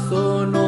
¿Acaso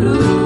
Ooh.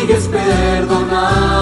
Sigues perdonando.